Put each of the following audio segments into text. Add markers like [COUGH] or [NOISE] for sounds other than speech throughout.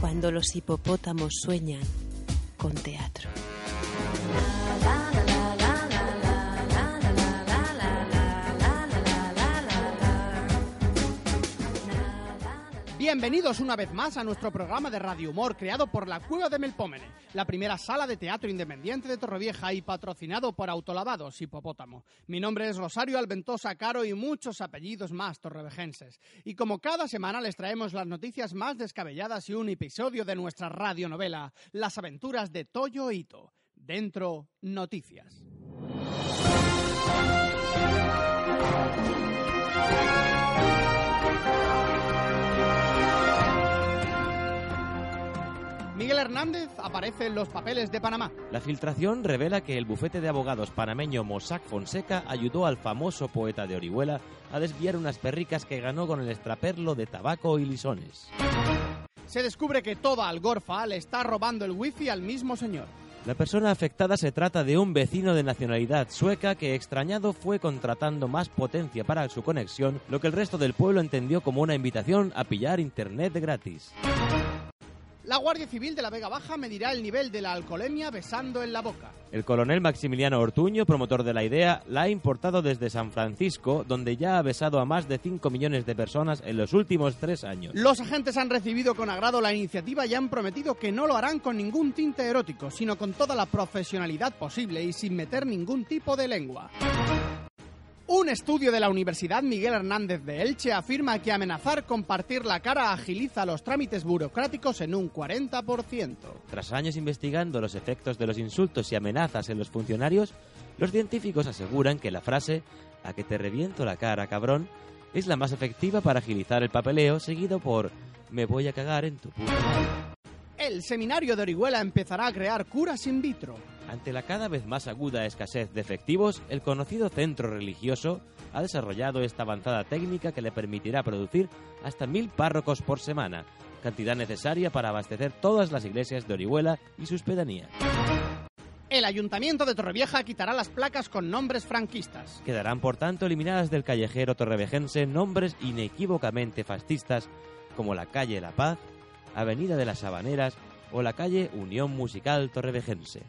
Cuando los hipopótamos sueñan con teatro. Bienvenidos una vez más a nuestro programa de radio humor creado por la Cueva de Melpómene, la primera sala de teatro independiente de Torrevieja y patrocinado por Autolavados Hipopótamo. Mi nombre es Rosario Alventosa Caro y muchos apellidos más torrevejenses. Y como cada semana les traemos las noticias más descabelladas y un episodio de nuestra radionovela, Las aventuras de Toyo Ito. Dentro, noticias. Miguel Hernández aparece en los papeles de Panamá. La filtración revela que el bufete de abogados panameño Mossack Fonseca ayudó al famoso poeta de Orihuela a desviar unas perricas que ganó con el extraperlo de tabaco y lisones. Se descubre que toda Algorfa le está robando el wifi al mismo señor. La persona afectada se trata de un vecino de nacionalidad sueca que extrañado fue contratando más potencia para su conexión, lo que el resto del pueblo entendió como una invitación a pillar internet gratis. La Guardia Civil de la Vega Baja medirá el nivel de la alcoholemia besando en la boca. El coronel Maximiliano Ortuño, promotor de la idea, la ha importado desde San Francisco, donde ya ha besado a más de 5 millones de personas en los últimos tres años. Los agentes han recibido con agrado la iniciativa y han prometido que no lo harán con ningún tinte erótico, sino con toda la profesionalidad posible y sin meter ningún tipo de lengua. Un estudio de la Universidad Miguel Hernández de Elche afirma que amenazar con partir la cara agiliza los trámites burocráticos en un 40%. Tras años investigando los efectos de los insultos y amenazas en los funcionarios, los científicos aseguran que la frase a que te reviento la cara, cabrón, es la más efectiva para agilizar el papeleo, seguido por me voy a cagar en tu puta. El seminario de Orihuela empezará a crear curas in vitro. Ante la cada vez más aguda escasez de efectivos, el conocido centro religioso ha desarrollado esta avanzada técnica que le permitirá producir hasta mil párrocos por semana, cantidad necesaria para abastecer todas las iglesias de Orihuela y sus pedanías. El ayuntamiento de Torrevieja quitará las placas con nombres franquistas. Quedarán, por tanto, eliminadas del callejero torrevejense nombres inequívocamente fascistas como la calle La Paz, Avenida de las Sabaneras o la calle Unión Musical Torrevejense.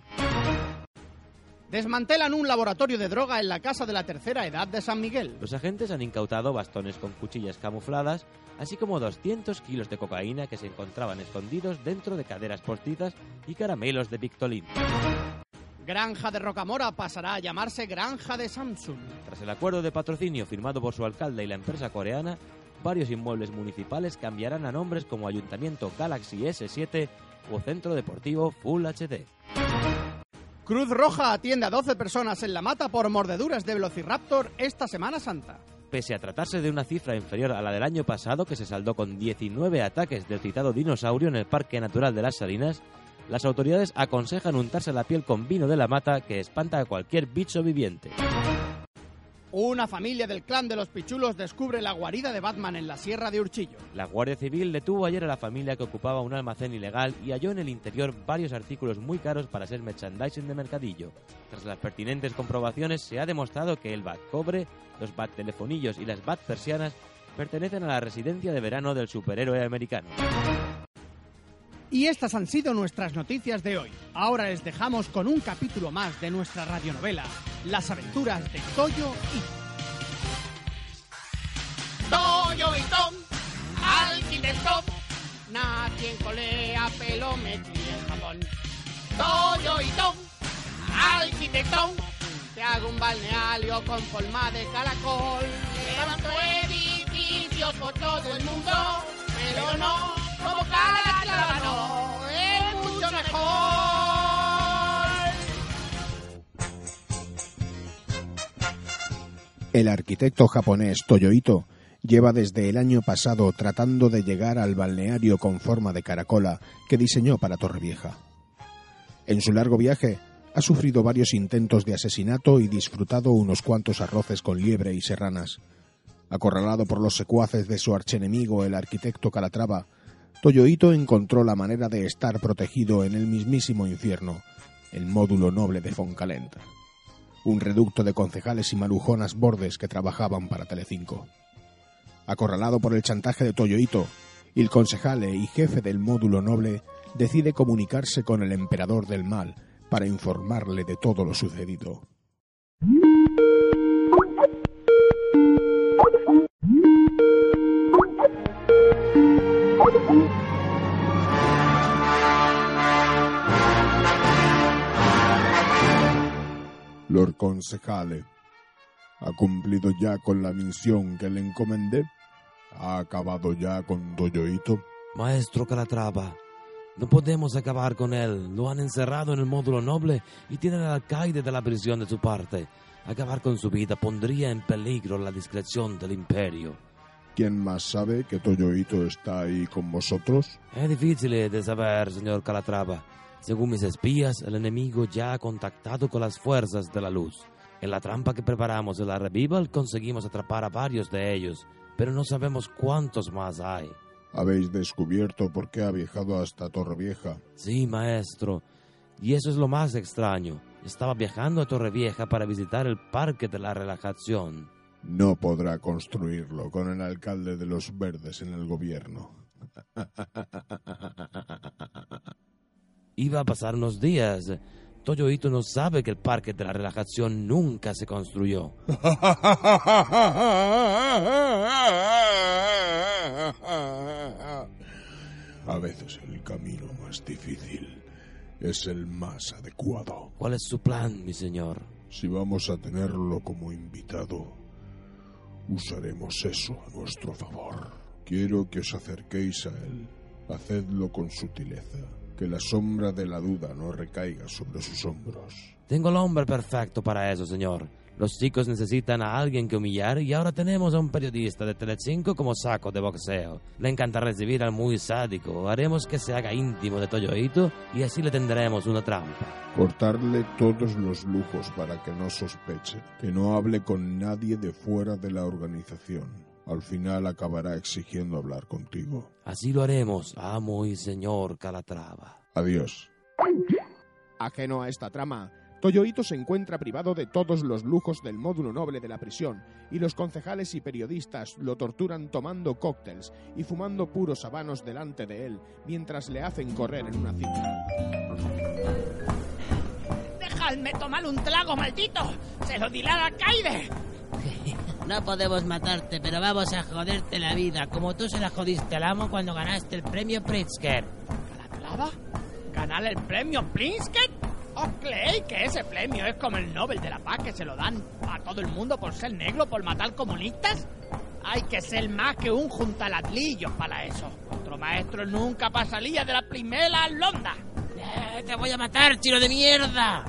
Desmantelan un laboratorio de droga en la casa de la tercera edad de San Miguel. Los agentes han incautado bastones con cuchillas camufladas, así como 200 kilos de cocaína que se encontraban escondidos dentro de caderas postizas y caramelos de Victolín. Granja de Rocamora pasará a llamarse Granja de Samsung. Tras el acuerdo de patrocinio firmado por su alcalde y la empresa coreana, varios inmuebles municipales cambiarán a nombres como Ayuntamiento Galaxy S7 o Centro Deportivo Full HD. Cruz Roja atiende a 12 personas en la mata por mordeduras de Velociraptor esta Semana Santa. Pese a tratarse de una cifra inferior a la del año pasado, que se saldó con 19 ataques del citado dinosaurio en el Parque Natural de las Salinas, las autoridades aconsejan untarse la piel con vino de la mata que espanta a cualquier bicho viviente. Una familia del clan de los Pichulos descubre la guarida de Batman en la Sierra de Urchillo. La Guardia Civil detuvo ayer a la familia que ocupaba un almacén ilegal y halló en el interior varios artículos muy caros para ser merchandising de mercadillo. Tras las pertinentes comprobaciones se ha demostrado que el Bat Cobre, los Bat Telefonillos y las Bat Persianas pertenecen a la residencia de verano del superhéroe americano. Y estas han sido nuestras noticias de hoy. Ahora les dejamos con un capítulo más de nuestra radionovela, Las aventuras de Toyo y... Toyo y Tom, arquitecto, nadie colea pelo metí en jabón. Toyo y Tom, arquitecto, te hago un balneario con forma de caracol. Levanto edificios por todo el mundo, pero no como Calatrava, no, es mucho mejor. El arquitecto japonés Toyo Ito Lleva desde el año pasado tratando de llegar al balneario con forma de caracola que diseñó para Torrevieja. En su largo viaje ha sufrido varios intentos de asesinato y disfrutado unos cuantos arroces con liebre y serranas. Acorralado por los secuaces de su archenemigo, el arquitecto Calatrava, Toyoito encontró la manera de estar protegido en el mismísimo infierno, el módulo noble de Foncalenta, un reducto de concejales y marujonas bordes que trabajaban para Telecinco. Acorralado por el chantaje de Toyoito, el concejale y jefe del módulo noble decide comunicarse con el emperador del mal para informarle de todo lo sucedido. Lord Concejale, ¿ha cumplido ya con la misión que le encomendé? ¿Ha acabado ya con Toyoito? Maestro Calatrava, no podemos acabar con él. Lo han encerrado en el módulo noble y tienen al alcaide de la prisión de su parte. Acabar con su vida pondría en peligro la discreción del imperio. ¿Quién más sabe que Toyoito está ahí con vosotros? Es difícil de saber, señor Calatrava. Según mis espías, el enemigo ya ha contactado con las fuerzas de la luz. En la trampa que preparamos en la Revival conseguimos atrapar a varios de ellos, pero no sabemos cuántos más hay. ¿Habéis descubierto por qué ha viajado hasta Torrevieja? Sí, maestro. Y eso es lo más extraño. Estaba viajando a Torrevieja para visitar el Parque de la Relajación. No podrá construirlo con el alcalde de los verdes en el gobierno. [LAUGHS] Iba a pasar unos días. Toyoito no sabe que el Parque de la Relajación nunca se construyó. [LAUGHS] A veces el camino más difícil es el más adecuado. ¿Cuál es su plan, mi señor? Si vamos a tenerlo como invitado, usaremos eso a nuestro favor. Quiero que os acerquéis a él. Hacedlo con sutileza, que la sombra de la duda no recaiga sobre sus hombros. Tengo el hombre perfecto para eso, señor. Los chicos necesitan a alguien que humillar y ahora tenemos a un periodista de Telecinco como saco de boxeo. Le encanta recibir al muy sádico. Haremos que se haga íntimo de Toyoito y así le tendremos una trampa. Cortarle todos los lujos para que no sospeche, que no hable con nadie de fuera de la organización. Al final acabará exigiendo hablar contigo. Así lo haremos, amo y señor Calatrava. Adiós. Ajeno a esta trama, Toyoito se encuentra privado de todos los lujos del módulo noble de la prisión y los concejales y periodistas lo torturan tomando cócteles y fumando puros habanos delante de él mientras le hacen correr en una cinta. ¡Dejadme tomar un trago, maldito! ¡Se lo dirá al alcaide! [LAUGHS] No podemos matarte, pero vamos a joderte la vida, como tú se la jodiste al amo cuando ganaste el premio Pritzker. ¿Calatrava? ¿Ganar el premio Pritzker? ¿Os creéis que ese premio es como el Nobel de la Paz que se lo dan a todo el mundo por ser negro, por matar comunistas? Hay que ser más que un juntalatlillo para eso. Nuestro maestro nunca pasaría de la primera londa. Eh, te voy a matar, chino de mierda.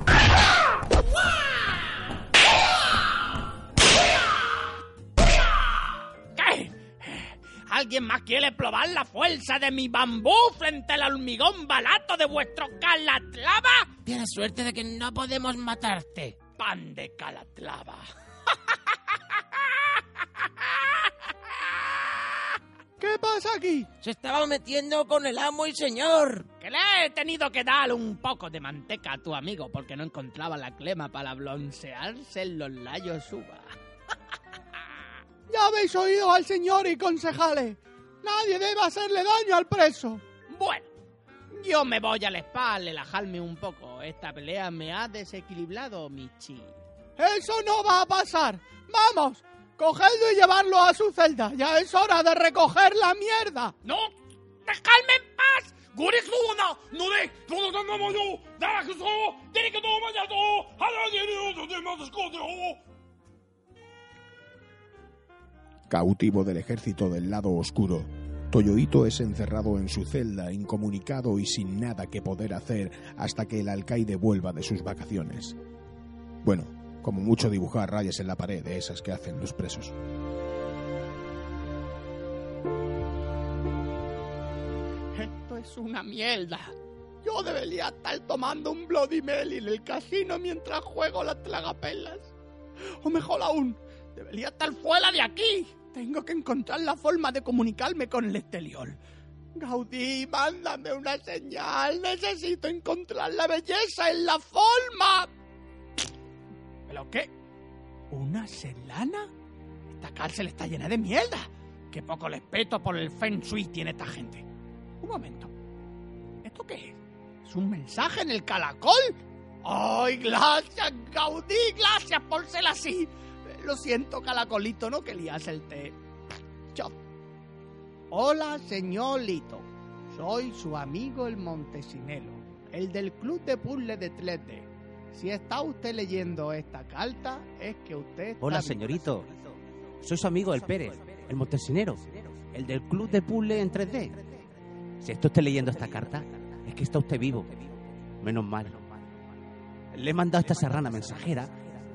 ¿Alguien más quiere probar la fuerza de mi bambú frente al hormigón barato de vuestro Calatrava? Tienes suerte de que no podemos matarte. Pan de Calatrava. [LAUGHS] ¿Qué pasa aquí? Se estaba metiendo con el amo y señor. Que le he tenido que dar un poco de manteca a tu amigo porque no encontraba la clema para broncearse en los layos uva. Habéis oído al señor y concejales. Nadie debe hacerle daño al preso. Bueno, yo me voy al spa a relajarme un poco. Esta pelea me ha desequilibrado, Michi. Eso no va a pasar. Vamos, cogedlo y llevarlo a su celda. Ya es hora de recoger la mierda. ¡No! ¡Dejadme en paz! Cautivo del ejército del lado oscuro, Toyohito es encerrado en su celda, incomunicado y sin nada que poder hacer hasta que el alcaide vuelva de sus vacaciones. Bueno, como mucho dibujar rayas en la pared de esas que hacen los presos. Esto es una mierda. Yo debería estar tomando un Bloody Mary en el casino mientras juego las tragapelas. O mejor aún, debería estar fuera de aquí. Tengo que encontrar la forma de comunicarme con el exterior. Gaudí, mándame una señal. Necesito encontrar la belleza en la forma. ¿Pero qué? ¿Una celana? Esta cárcel está llena de mierda. Qué poco respeto por el Feng Shui tiene esta gente. Un momento. ¿Esto qué es? ¿Es un mensaje en el calacol? ¡Ay, gracias, Gaudí! ¡Gracias por ser así! Lo siento, calacolito, no querías el té. Chao. Hola, señor Lito. Soy su amigo el Montesinelo, el del club de puzzle de 3D. Si está usted leyendo esta carta, es que usted... está Hola, señorito. Soy su amigo el Pérez, el montesinero, el del club de puzzle en 3D. Si está usted leyendo esta carta, es que está usted vivo. Menos mal. Le he mandado esta serrana mensajera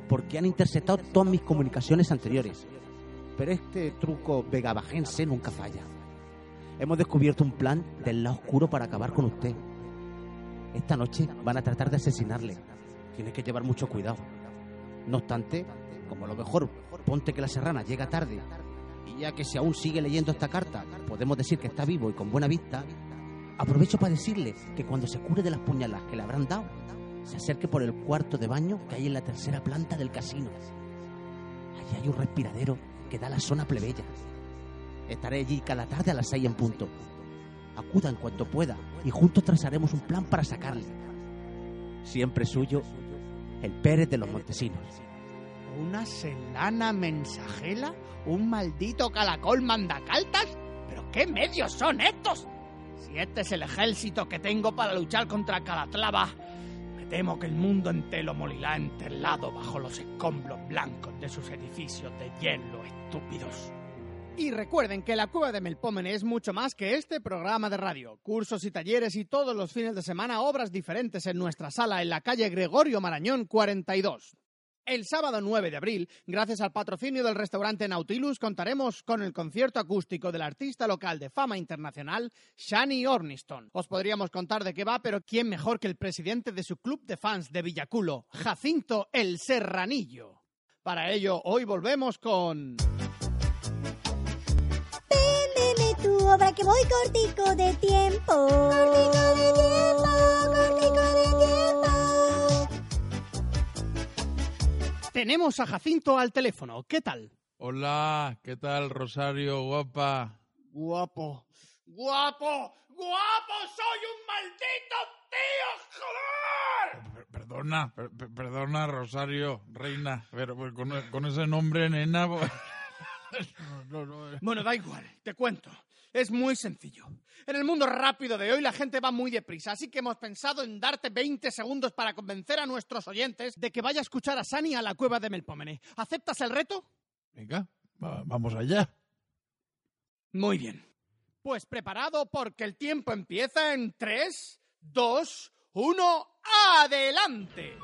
porque han interceptado todas mis comunicaciones anteriores. Pero este truco vegabajense nunca falla. Hemos descubierto un plan del lado oscuro para acabar con usted. Esta noche van a tratar de asesinarle. Tiene que llevar mucho cuidado. No obstante, como lo mejor, ponte que la serrana llega tarde. Y ya que si aún sigue leyendo esta carta, podemos decir que está vivo y con buena vista, aprovecho para decirle que cuando se cure de las puñaladas que le habrán dado, se acerque por el cuarto de baño que hay en la tercera planta del casino. Allí hay un respiradero que da a la zona plebeya. Estaré allí cada tarde a las seis en punto. Acuda en cuanto pueda y juntos trazaremos un plan para sacarle. Siempre suyo, el Pérez de los Montesinos. ¿Una celana mensajera? ¿Un maldito calacol mandacaltas? ¿Pero qué medios son estos? Si este es el ejército que tengo para luchar contra Calatrava, me temo que el mundo entero morirá enterrado bajo los escombros blancos de sus edificios de hielo estúpidos. Y recuerden que la Cueva de Melpómene es mucho más que este programa de radio. Cursos y talleres y todos los fines de semana obras diferentes en nuestra sala en la calle Gregorio Marañón 42. El sábado 9 de abril, gracias al patrocinio del restaurante Nautilus, contaremos con el concierto acústico del artista local de fama internacional, Shani Orniston. Os podríamos contar de qué va, pero ¿quién mejor que el presidente de su club de fans de Villaculo, Jacinto el Serranillo? Para ello, hoy volvemos con... Véndeme tu obra que voy cortico de tiempo. Cortico de tiempo, cortico de tiempo. Tenemos a Jacinto al teléfono. ¿Qué tal? Hola, ¿qué tal, Rosario, guapa? Guapo. Guapo. Guapo. Soy un maldito tío, joder. Per- Perdona, per- per- perdona, Rosario, reina, pero pues, con, con ese nombre, nena... pues, [LAUGHS] no, no, no, eh. Bueno, da igual, te cuento. Es muy sencillo. En el mundo rápido de hoy la gente va muy deprisa, así que hemos pensado en darte 20 segundos para convencer a nuestros oyentes de que vaya a escuchar a Sani a la cueva de Melpómene. ¿Aceptas el reto? Venga, va- vamos allá. Muy bien. Pues preparado porque el tiempo empieza en 3, 2, 1, ¡adelante!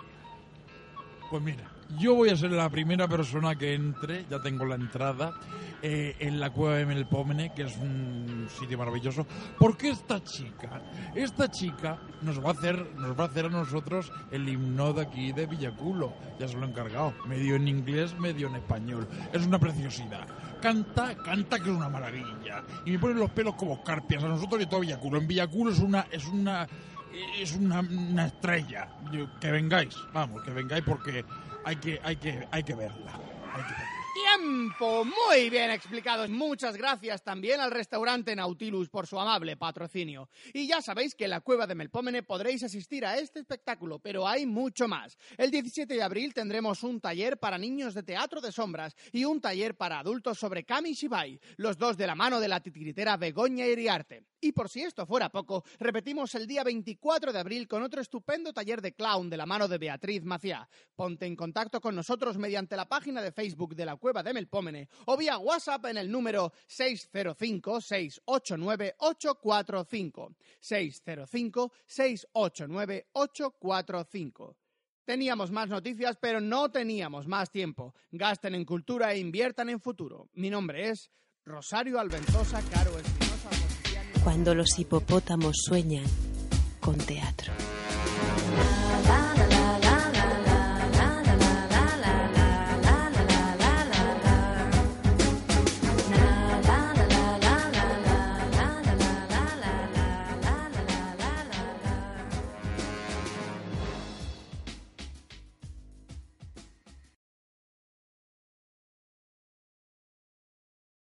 Pues mira, yo voy a ser la primera persona que entre, ya tengo la entrada, eh, en la cueva de Melpómene, que es un sitio maravilloso, porque esta chica, esta chica nos va a hacer, nos va a hacer a nosotros el himno de aquí de Villaculo, ya se lo he encargado, medio en inglés, medio en español, es una preciosidad. Canta, canta que es una maravilla. Y me ponen los pelos como escarpias a nosotros y todo Villaculo. En Villaculo es una, es una, es una, estrella. Yo- que vengáis, vamos, que vengáis porque hay que, hay que. Hay que verla. Tiempo, muy bien explicado. Muchas gracias también al restaurante Nautilus por su amable patrocinio. Y ya sabéis que en la cueva de Melpómene podréis asistir a este espectáculo, pero hay mucho más. El 17 de abril tendremos un taller para niños de teatro de sombras y un taller para adultos sobre Kami Shibai, los dos de la mano de la titiritera Begoña Iriarte. Y por si esto fuera poco, repetimos el día 24 de abril con otro estupendo taller de clown de la mano de Beatriz Maciá. Ponte en contacto con nosotros mediante la página de Facebook de la Cueva de Melpómene o vía WhatsApp en el número 605-689-845. 605-689-845. Teníamos más noticias, pero no teníamos más tiempo. Gasten en cultura e inviertan en futuro. Mi nombre es Rosario Alventosa Caro Espinosa. Cuando los hipopótamos sueñan con teatro.